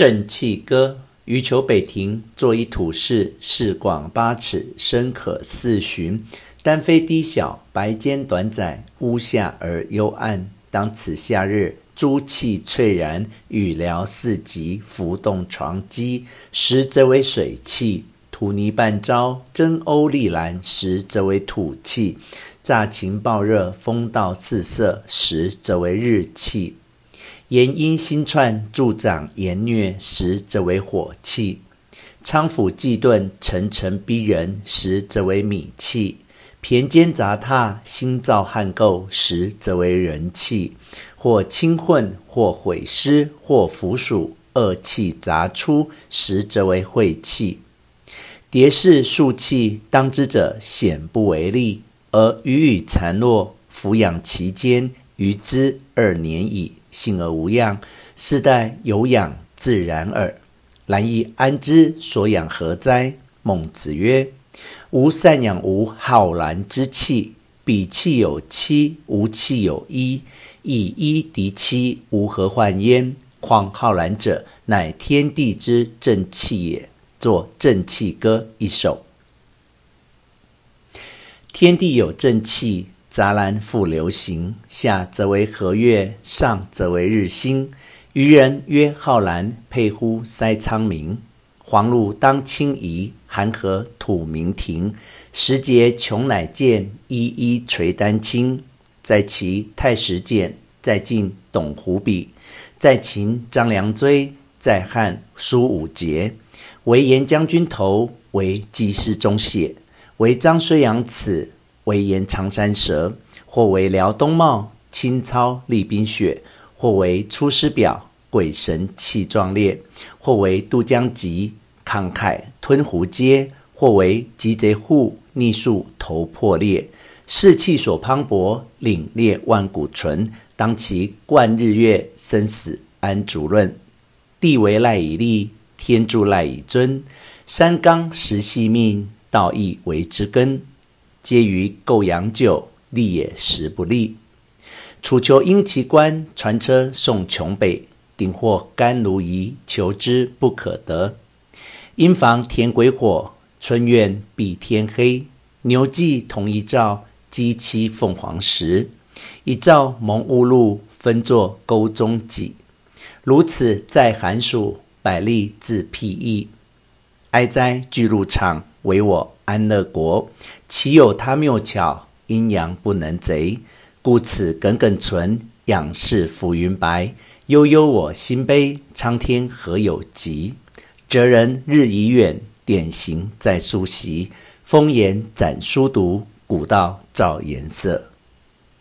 正气歌，余求北庭，作一土室，室广八尺，深可四寻。丹扉低小，白间短窄，屋下而幽暗。当此夏日，朱气翠然，雨缭四极，浮动床几。时则为水气，土泥半招；蒸甌沥岚，时则为土气；乍晴暴热，风倒四色，时则为日气。炎阴星窜，助长炎疟，时则为火气；仓府既顿，层层逼人，实则为米气；骈间杂沓，星燥撼构，时则为人气。或倾混，或毁尸，或腐属，恶气杂出，实则为晦气。迭氏数气，当之者显不为利，而余与残落，俯仰其间，余之二年矣。幸而无恙，世代有养自然耳。然亦安之？所养何哉？孟子曰：“吾善养吾浩然之气，彼气有七，吾气有一。以一敌七，吾何患焉？况浩然者，乃天地之正气也。”作《正气歌》一首。天地有正气。杂然复流行，下则为和月，上则为日星。渔人曰：“浩然，沛乎塞苍冥。黄露当清夷，寒河吐明庭。时节穷乃见，一一垂丹青。在齐太史简，在晋董狐笔，在秦张良锥，在汉苏武节。为沿将军头，为济世忠血，为张虽阳齿。”为言长山蛇，或为辽东茂，清操厉冰雪；或为出师表，鬼神气壮烈；或为渡江急，慷慨吞壶嗟；或为击贼户，逆数头破裂。士气所磅礴，凛冽万古存。当其贯日月，生死安足论。地为赖以立，天助赖以尊。山冈石系命，道义为之根。皆于构阳久，立也时不利。楚囚应其冠，传车送穷北。鼎获甘如飴，求之不可得。莺房填鬼火，春院闭天黑。牛骑同一灶，鸡栖凤凰时。一灶蒙雾露，分作沟中脊。如此在寒暑，百利自辟易。哀哉巨鹿场，唯我安乐国。岂有他谬巧，阴阳不能贼。故此耿耿存，仰视浮云白。悠悠我心悲，苍天何有极？哲人日已远，典型在夙昔。风言展书读，古道照颜色。